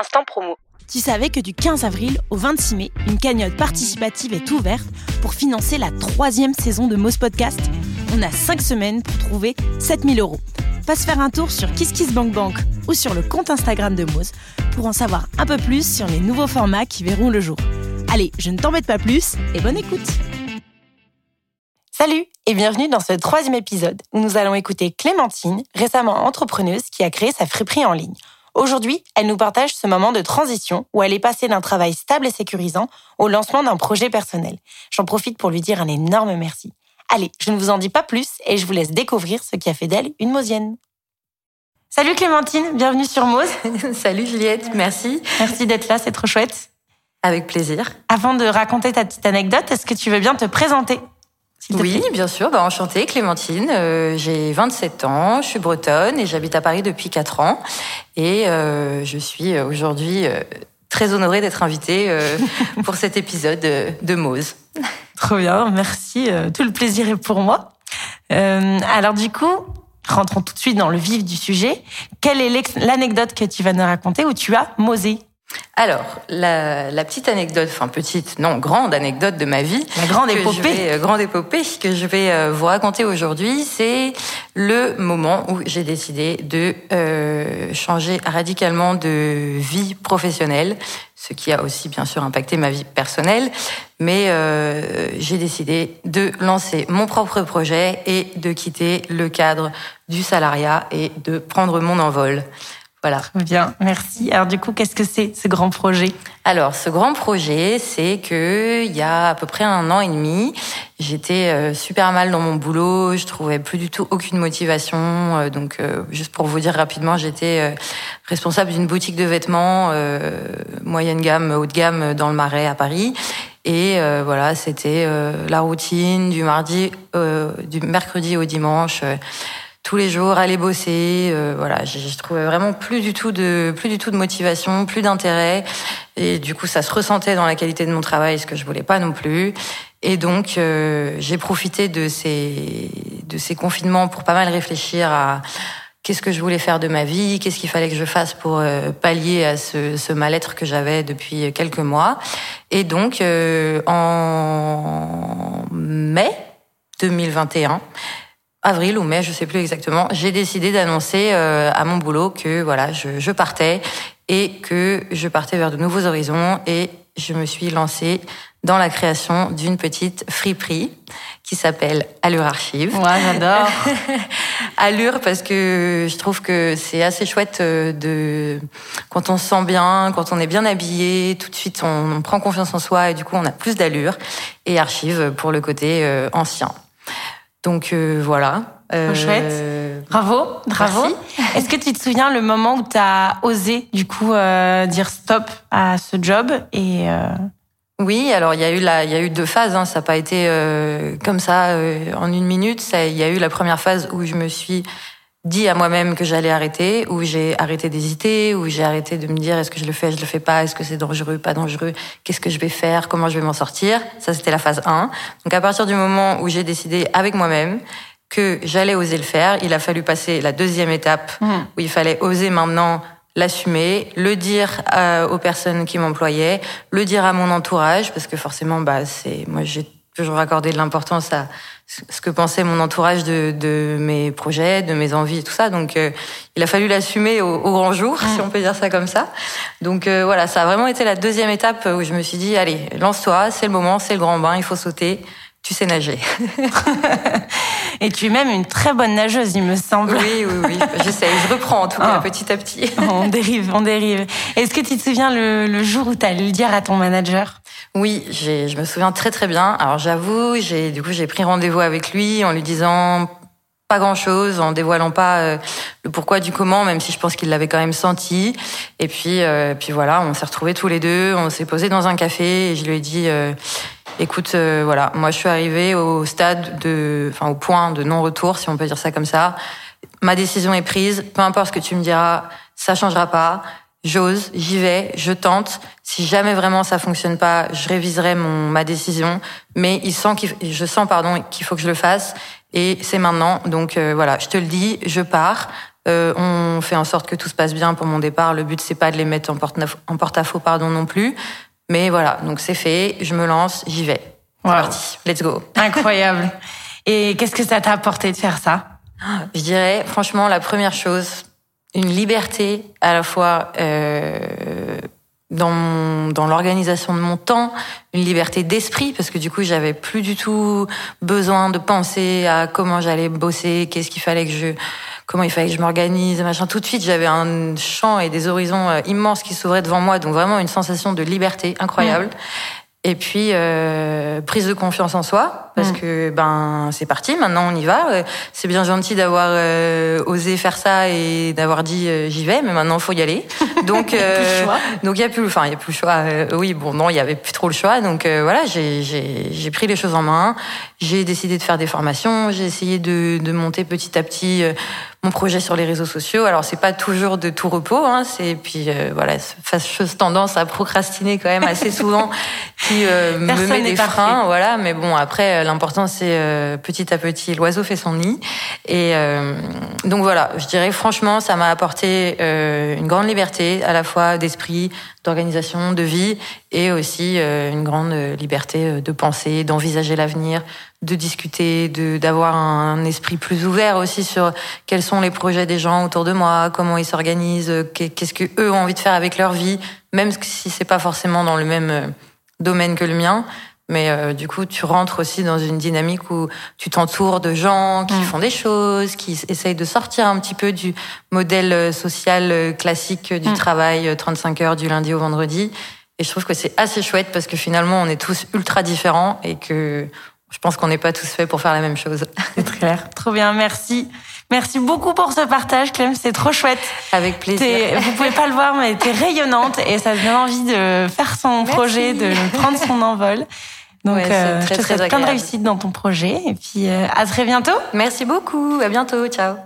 instant promo. Tu savais que du 15 avril au 26 mai, une cagnotte participative est ouverte pour financer la troisième saison de Moz Podcast? On a 5 semaines pour trouver 7000 euros. Passe faire un tour sur KissKissBankBank ou sur le compte Instagram de Moz pour en savoir un peu plus sur les nouveaux formats qui verront le jour. Allez, je ne t'embête pas plus et bonne écoute Salut et bienvenue dans ce troisième épisode où nous allons écouter Clémentine, récemment entrepreneuse qui a créé sa friperie en ligne. Aujourd'hui, elle nous partage ce moment de transition où elle est passée d'un travail stable et sécurisant au lancement d'un projet personnel. J'en profite pour lui dire un énorme merci. Allez, je ne vous en dis pas plus et je vous laisse découvrir ce qui a fait d'elle une Mosienne. Salut Clémentine, bienvenue sur Mose. Salut Juliette, merci. Merci d'être là, c'est trop chouette. Avec plaisir. Avant de raconter ta petite anecdote, est-ce que tu veux bien te présenter? Oui, bien sûr. Bah, enchantée, Clémentine. Euh, j'ai 27 ans, je suis bretonne et j'habite à Paris depuis 4 ans. Et euh, je suis aujourd'hui euh, très honorée d'être invitée pour cet épisode de Mose. Trop bien, merci. Tout le plaisir est pour moi. alors du coup, rentrons tout de suite dans le vif du sujet. Quelle est l'anecdote que tu vas nous raconter où tu as mosé? Alors, la, la, petite anecdote, enfin petite, non, grande anecdote de ma vie. La grande épopée. Euh, grande épopée que je vais euh, vous raconter aujourd'hui, c'est le moment où j'ai décidé de euh, changer radicalement de vie professionnelle, ce qui a aussi bien sûr impacté ma vie personnelle. Mais euh, j'ai décidé de lancer mon propre projet et de quitter le cadre du salariat et de prendre mon envol. Voilà. Bien, merci. Alors du coup, qu'est-ce que c'est ce grand projet? Alors ce grand projet, c'est que il y a à peu près un an et demi, j'étais euh, super mal dans mon boulot, je trouvais plus du tout aucune motivation. Euh, donc euh, juste pour vous dire rapidement, j'étais responsable d'une boutique de vêtements moyenne gamme, haut de gamme dans le Marais à Paris. Et voilà, c'était la routine du mardi, du mercredi au dimanche tous les jours, aller bosser. Euh, voilà, je, trouvais vraiment plus du tout de plus du tout de motivation, plus d'intérêt, et du coup, ça se ressentait dans la qualité de mon travail, ce que je voulais pas non plus. Et donc, euh, j'ai profité de ces de ces confinements pour pas mal réfléchir à qu'est-ce que je voulais faire de ma vie, qu'est-ce qu'il fallait que je fasse pour euh, pallier à ce, ce mal-être que j'avais depuis quelques mois. Et donc, en mai 2021 avril ou mai, je sais plus exactement, j'ai décidé d'annoncer euh, à mon boulot que voilà, je, je, partais et que je partais vers de nouveaux horizons et je me suis lancée dans la création d'une petite friperie qui s'appelle Allure Archive. Ouais, j'adore. Allure parce que je trouve que c'est assez chouette euh, de quand on se sent bien, quand on est bien habillé, tout de suite on, on prend confiance en soi et du coup on a plus d'allure et Archive pour le côté euh, ancien. Donc euh, voilà. Euh, chouette. Bravo, bravo. Est-ce que tu te souviens le moment où tu as osé du coup euh, dire stop à ce job et euh... Oui, alors il y a eu la, il y a eu deux phases. Hein. Ça n'a pas été euh, comme ça euh, en une minute. Il y a eu la première phase où je me suis dit à moi-même que j'allais arrêter, où j'ai arrêté d'hésiter, où j'ai arrêté de me dire est-ce que je le fais, je le fais pas, est-ce que c'est dangereux, pas dangereux, qu'est-ce que je vais faire, comment je vais m'en sortir. Ça, c'était la phase 1. Donc à partir du moment où j'ai décidé avec moi-même que j'allais oser le faire, il a fallu passer la deuxième étape mmh. où il fallait oser maintenant l'assumer, le dire euh, aux personnes qui m'employaient, le dire à mon entourage, parce que forcément, bah, c'est moi j'ai toujours accordé de l'importance à ce que pensait mon entourage de, de, mes projets, de mes envies et tout ça. Donc, euh, il a fallu l'assumer au, au, grand jour, si on peut dire ça comme ça. Donc euh, voilà, ça a vraiment été la deuxième étape où je me suis dit, allez, lance-toi, c'est le moment, c'est le grand bain, il faut sauter. Tu sais nager. et tu es même une très bonne nageuse, il me semble. Oui, oui, oui. J'essaie, je reprends en tout cas, oh. petit à petit. on dérive, on dérive. Est-ce que tu te souviens le, le jour où tu allais le dire à ton manager? Oui, je me souviens très très bien. Alors j'avoue, j'ai du coup j'ai pris rendez-vous avec lui en lui disant pas grand-chose, en dévoilant pas euh, le pourquoi du comment, même si je pense qu'il l'avait quand même senti. Et puis euh, puis voilà, on s'est retrouvés tous les deux, on s'est posé dans un café et je lui ai dit euh, écoute voilà, moi je suis arrivée au stade de enfin au point de non-retour si on peut dire ça comme ça. Ma décision est prise, peu importe ce que tu me diras, ça changera pas j'ose, j'y vais, je tente. Si jamais vraiment ça fonctionne pas, je réviserai mon ma décision. Mais il sent qu'il, je sens pardon qu'il faut que je le fasse et c'est maintenant. Donc euh, voilà, je te le dis, je pars. Euh, on fait en sorte que tout se passe bien pour mon départ. Le but c'est pas de les mettre en porte-à-faux, pardon non plus. Mais voilà, donc c'est fait. Je me lance, j'y vais. C'est parti. Let's go. Incroyable. Et qu'est-ce que ça t'a apporté de faire ça? Je dirais, franchement, la première chose, une liberté à la fois euh, dans, dans l'organisation de mon temps, une liberté d'esprit parce que du coup j'avais plus du tout besoin de penser à comment j'allais bosser, qu'est-ce qu'il fallait que je comment il fallait que je m'organise, machin. Tout de suite, j'avais un champ et des horizons euh, immenses qui s'ouvraient devant moi, donc vraiment une sensation de liberté incroyable. Mmh. Et puis euh, prise de confiance en soi parce mmh. que ben c'est parti maintenant on y va. Euh, c'est bien gentil d'avoir euh, osé faire ça et d'avoir dit euh, j'y vais mais maintenant faut y aller. Donc euh, donc il y a plus enfin il y a plus le choix. Oui bon non il y avait plus trop le choix. Donc voilà j'ai pris les choses en main. J'ai décidé de faire des formations. J'ai essayé de de monter petit à petit mon projet sur les réseaux sociaux. Alors c'est pas toujours de tout repos, hein, c'est puis euh, voilà, fâcheuse tendance à procrastiner quand même assez souvent qui euh, me met des freins, voilà. Mais bon après, l'important c'est euh, petit à petit, l'oiseau fait son nid. Et donc voilà, je dirais franchement, ça m'a apporté une grande liberté à la fois d'esprit, d'organisation, de vie, et aussi une grande liberté de penser, d'envisager l'avenir, de discuter, de d'avoir un esprit plus ouvert aussi sur quels sont les projets des gens autour de moi, comment ils s'organisent, qu'est-ce que eux ont envie de faire avec leur vie, même si c'est pas forcément dans le même euh, domaine que le mien. Mais euh, du coup, tu rentres aussi dans une dynamique où tu t'entoures de gens qui mm. font des choses, qui essayent de sortir un petit peu du modèle euh, social classique du mm. travail 35 heures du lundi au vendredi. Et je trouve que c'est assez chouette parce que finalement, on est tous ultra différents et que je pense qu'on n'est pas tous faits pour faire la même chose. C'est très clair. Trop bien, merci. Merci beaucoup pour ce partage, Clem. C'est trop chouette. Avec plaisir. Vous pouvez pas le voir, mais t'es rayonnante et ça donne envie de faire son projet, de prendre son envol. Donc, euh, je te souhaite plein de réussite dans ton projet et puis euh, à très bientôt. Merci beaucoup. À bientôt. Ciao.